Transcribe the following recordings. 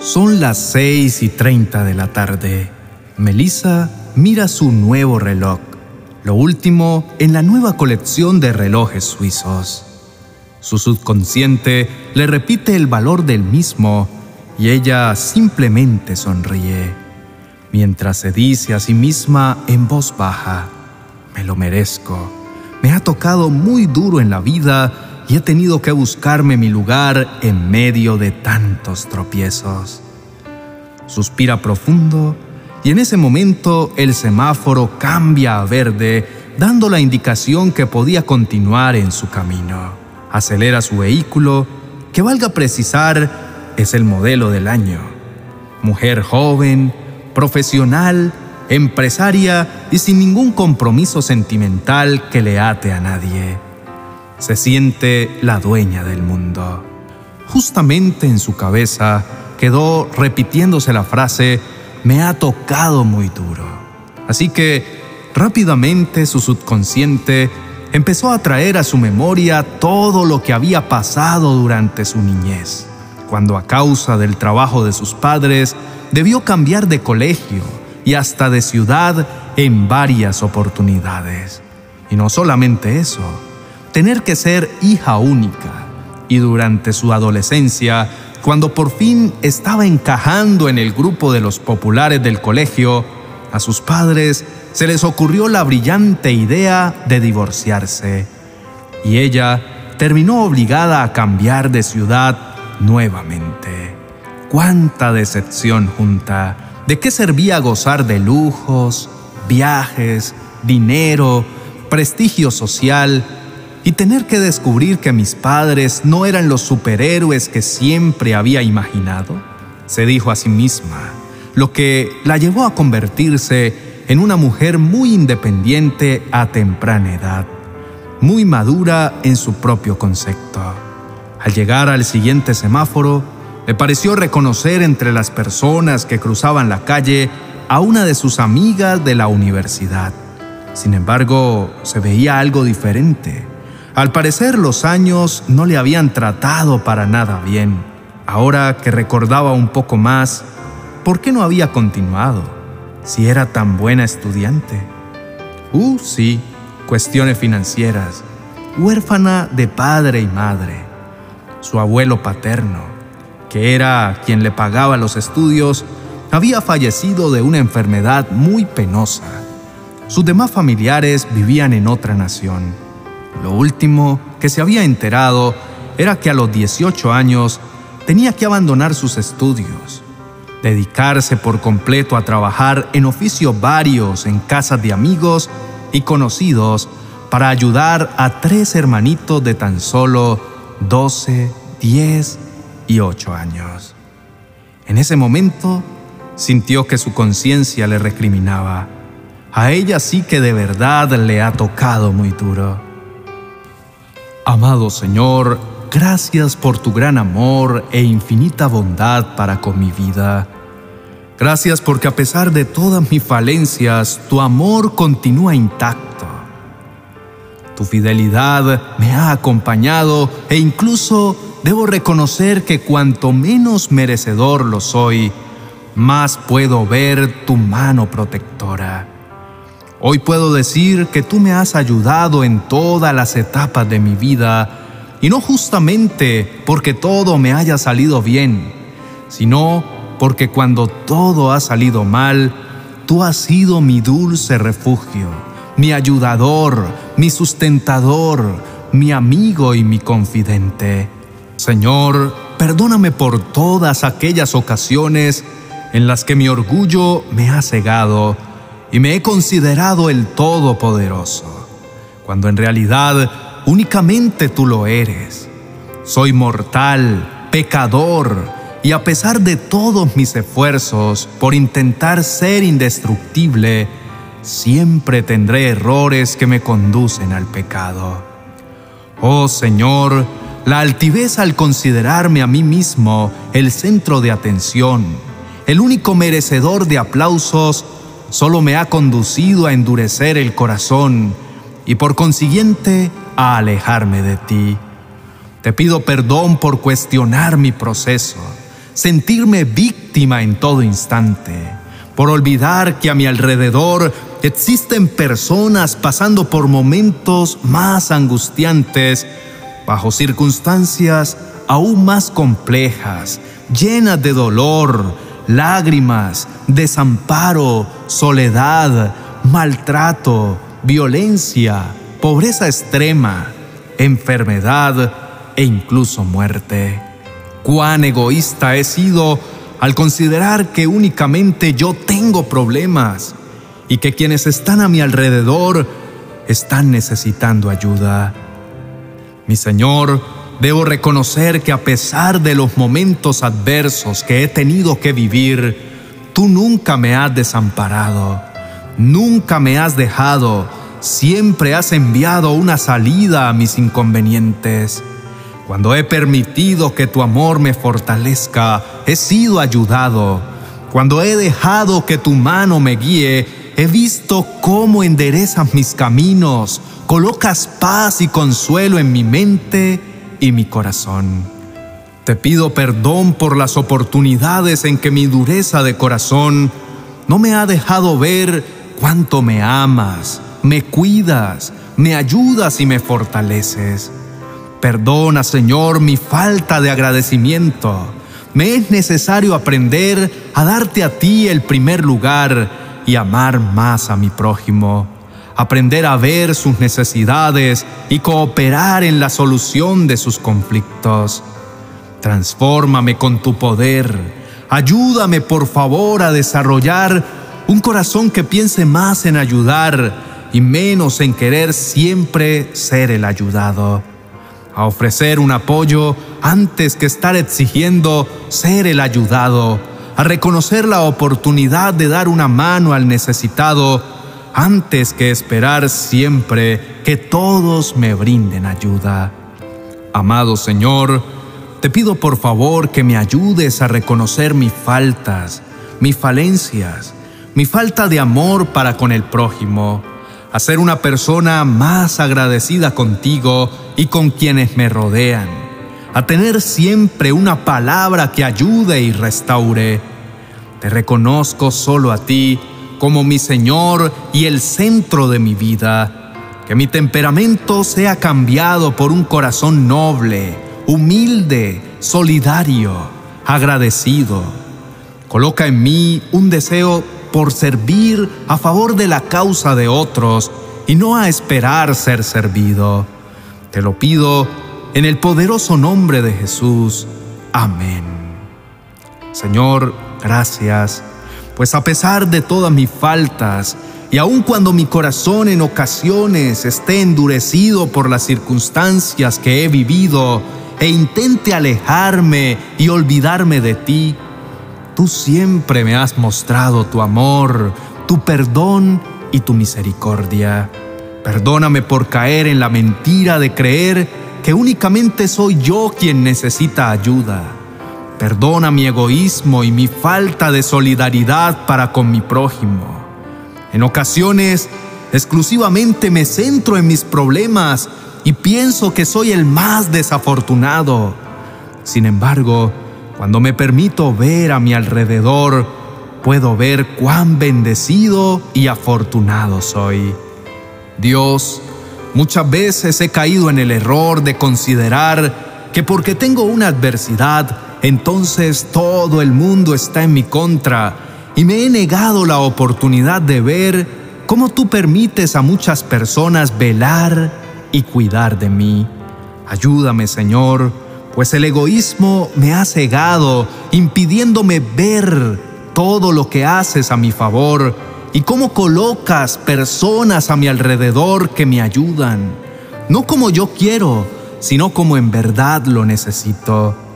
Son las 6 y 30 de la tarde. Melissa mira su nuevo reloj, lo último en la nueva colección de relojes suizos. Su subconsciente le repite el valor del mismo y ella simplemente sonríe, mientras se dice a sí misma en voz baja, me lo merezco, me ha tocado muy duro en la vida y he tenido que buscarme mi lugar en medio de tantos tropiezos. Suspira profundo y en ese momento el semáforo cambia a verde, dando la indicación que podía continuar en su camino. Acelera su vehículo, que valga precisar, es el modelo del año. Mujer joven, profesional, empresaria y sin ningún compromiso sentimental que le ate a nadie se siente la dueña del mundo. Justamente en su cabeza quedó repitiéndose la frase, me ha tocado muy duro. Así que rápidamente su subconsciente empezó a traer a su memoria todo lo que había pasado durante su niñez, cuando a causa del trabajo de sus padres debió cambiar de colegio y hasta de ciudad en varias oportunidades. Y no solamente eso, tener que ser hija única. Y durante su adolescencia, cuando por fin estaba encajando en el grupo de los populares del colegio, a sus padres se les ocurrió la brillante idea de divorciarse. Y ella terminó obligada a cambiar de ciudad nuevamente. ¡Cuánta decepción junta! ¿De qué servía gozar de lujos, viajes, dinero, prestigio social y tener que descubrir que mis padres no eran los superhéroes que siempre había imaginado, se dijo a sí misma, lo que la llevó a convertirse en una mujer muy independiente a temprana edad, muy madura en su propio concepto. Al llegar al siguiente semáforo, le pareció reconocer entre las personas que cruzaban la calle a una de sus amigas de la universidad. Sin embargo, se veía algo diferente. Al parecer los años no le habían tratado para nada bien. Ahora que recordaba un poco más, ¿por qué no había continuado? Si era tan buena estudiante. Uh, sí, cuestiones financieras. Huérfana de padre y madre. Su abuelo paterno, que era quien le pagaba los estudios, había fallecido de una enfermedad muy penosa. Sus demás familiares vivían en otra nación lo último que se había enterado era que a los 18 años tenía que abandonar sus estudios, dedicarse por completo a trabajar en oficios varios en casas de amigos y conocidos para ayudar a tres hermanitos de tan solo 12, 10 y 8 años. En ese momento sintió que su conciencia le recriminaba. A ella sí que de verdad le ha tocado muy duro. Amado Señor, gracias por tu gran amor e infinita bondad para con mi vida. Gracias porque a pesar de todas mis falencias, tu amor continúa intacto. Tu fidelidad me ha acompañado e incluso debo reconocer que cuanto menos merecedor lo soy, más puedo ver tu mano protectora. Hoy puedo decir que tú me has ayudado en todas las etapas de mi vida, y no justamente porque todo me haya salido bien, sino porque cuando todo ha salido mal, tú has sido mi dulce refugio, mi ayudador, mi sustentador, mi amigo y mi confidente. Señor, perdóname por todas aquellas ocasiones en las que mi orgullo me ha cegado y me he considerado el Todopoderoso, cuando en realidad únicamente tú lo eres. Soy mortal, pecador, y a pesar de todos mis esfuerzos por intentar ser indestructible, siempre tendré errores que me conducen al pecado. Oh Señor, la altivez al considerarme a mí mismo el centro de atención, el único merecedor de aplausos, solo me ha conducido a endurecer el corazón y por consiguiente a alejarme de ti. Te pido perdón por cuestionar mi proceso, sentirme víctima en todo instante, por olvidar que a mi alrededor existen personas pasando por momentos más angustiantes, bajo circunstancias aún más complejas, llenas de dolor, lágrimas, desamparo, soledad, maltrato, violencia, pobreza extrema, enfermedad e incluso muerte. Cuán egoísta he sido al considerar que únicamente yo tengo problemas y que quienes están a mi alrededor están necesitando ayuda. Mi Señor, debo reconocer que a pesar de los momentos adversos que he tenido que vivir, tú nunca me has desamparado, nunca me has dejado, siempre has enviado una salida a mis inconvenientes. Cuando he permitido que tu amor me fortalezca, he sido ayudado. Cuando he dejado que tu mano me guíe, He visto cómo enderezas mis caminos, colocas paz y consuelo en mi mente y mi corazón. Te pido perdón por las oportunidades en que mi dureza de corazón no me ha dejado ver cuánto me amas, me cuidas, me ayudas y me fortaleces. Perdona, Señor, mi falta de agradecimiento. Me es necesario aprender a darte a ti el primer lugar y amar más a mi prójimo, aprender a ver sus necesidades y cooperar en la solución de sus conflictos. Transfórmame con tu poder. Ayúdame por favor a desarrollar un corazón que piense más en ayudar y menos en querer siempre ser el ayudado. A ofrecer un apoyo antes que estar exigiendo ser el ayudado a reconocer la oportunidad de dar una mano al necesitado antes que esperar siempre que todos me brinden ayuda. Amado Señor, te pido por favor que me ayudes a reconocer mis faltas, mis falencias, mi falta de amor para con el prójimo, a ser una persona más agradecida contigo y con quienes me rodean, a tener siempre una palabra que ayude y restaure, te reconozco solo a ti como mi Señor y el centro de mi vida. Que mi temperamento sea cambiado por un corazón noble, humilde, solidario, agradecido. Coloca en mí un deseo por servir a favor de la causa de otros y no a esperar ser servido. Te lo pido en el poderoso nombre de Jesús. Amén. Señor, Gracias, pues a pesar de todas mis faltas, y aun cuando mi corazón en ocasiones esté endurecido por las circunstancias que he vivido e intente alejarme y olvidarme de ti, tú siempre me has mostrado tu amor, tu perdón y tu misericordia. Perdóname por caer en la mentira de creer que únicamente soy yo quien necesita ayuda Perdona mi egoísmo y mi falta de solidaridad para con mi prójimo. En ocasiones, exclusivamente me centro en mis problemas y pienso que soy el más desafortunado. Sin embargo, cuando me permito ver a mi alrededor, puedo ver cuán bendecido y afortunado soy. Dios, muchas veces he caído en el error de considerar que porque tengo una adversidad, entonces todo el mundo está en mi contra y me he negado la oportunidad de ver cómo tú permites a muchas personas velar y cuidar de mí. Ayúdame, Señor, pues el egoísmo me ha cegado, impidiéndome ver todo lo que haces a mi favor y cómo colocas personas a mi alrededor que me ayudan, no como yo quiero, sino como en verdad lo necesito.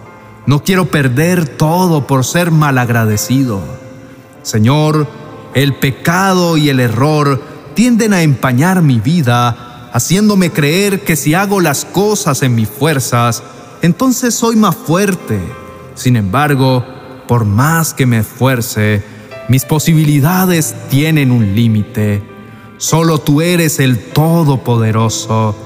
No quiero perder todo por ser malagradecido. Señor, el pecado y el error tienden a empañar mi vida, haciéndome creer que si hago las cosas en mis fuerzas, entonces soy más fuerte. Sin embargo, por más que me esfuerce, mis posibilidades tienen un límite. Solo tú eres el Todopoderoso.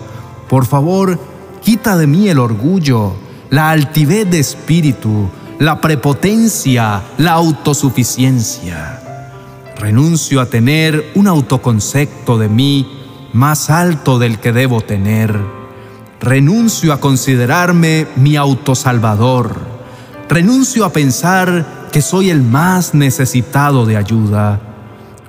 Por favor, quita de mí el orgullo la altivez de espíritu, la prepotencia, la autosuficiencia. Renuncio a tener un autoconcepto de mí más alto del que debo tener. Renuncio a considerarme mi autosalvador. Renuncio a pensar que soy el más necesitado de ayuda.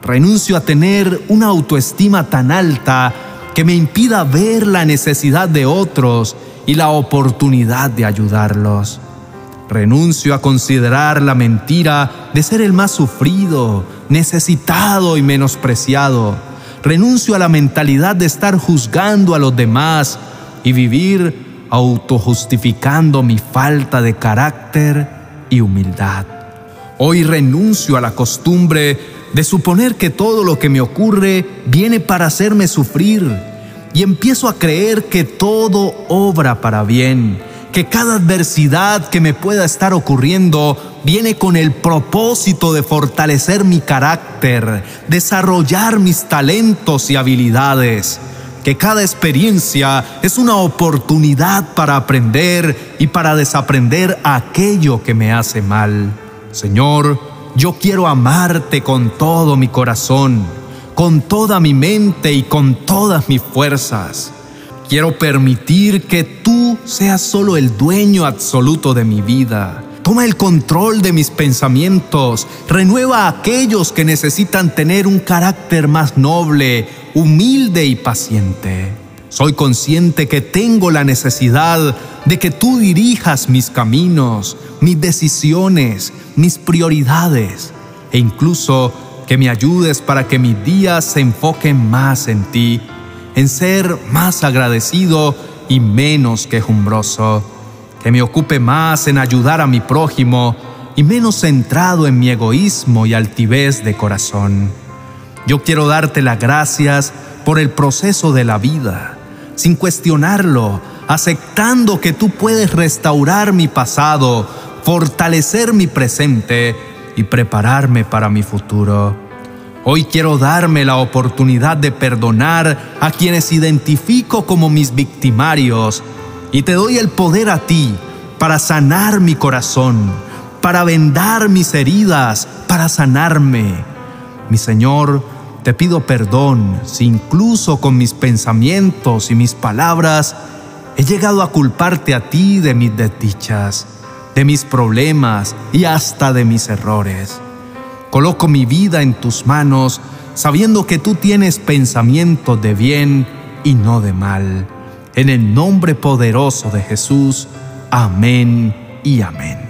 Renuncio a tener una autoestima tan alta que me impida ver la necesidad de otros y la oportunidad de ayudarlos. Renuncio a considerar la mentira de ser el más sufrido, necesitado y menospreciado. Renuncio a la mentalidad de estar juzgando a los demás y vivir autojustificando mi falta de carácter y humildad. Hoy renuncio a la costumbre de suponer que todo lo que me ocurre viene para hacerme sufrir y empiezo a creer que todo obra para bien, que cada adversidad que me pueda estar ocurriendo viene con el propósito de fortalecer mi carácter, desarrollar mis talentos y habilidades, que cada experiencia es una oportunidad para aprender y para desaprender aquello que me hace mal. Señor, yo quiero amarte con todo mi corazón, con toda mi mente y con todas mis fuerzas. Quiero permitir que tú seas solo el dueño absoluto de mi vida. Toma el control de mis pensamientos, renueva a aquellos que necesitan tener un carácter más noble, humilde y paciente. Soy consciente que tengo la necesidad de que tú dirijas mis caminos, mis decisiones, mis prioridades e incluso que me ayudes para que mis días se enfoquen más en ti, en ser más agradecido y menos quejumbroso, que me ocupe más en ayudar a mi prójimo y menos centrado en mi egoísmo y altivez de corazón. Yo quiero darte las gracias por el proceso de la vida sin cuestionarlo, aceptando que tú puedes restaurar mi pasado, fortalecer mi presente y prepararme para mi futuro. Hoy quiero darme la oportunidad de perdonar a quienes identifico como mis victimarios y te doy el poder a ti para sanar mi corazón, para vendar mis heridas, para sanarme. Mi Señor, te pido perdón si incluso con mis pensamientos y mis palabras he llegado a culparte a ti de mis desdichas, de mis problemas y hasta de mis errores. Coloco mi vida en tus manos sabiendo que tú tienes pensamientos de bien y no de mal. En el nombre poderoso de Jesús. Amén y amén.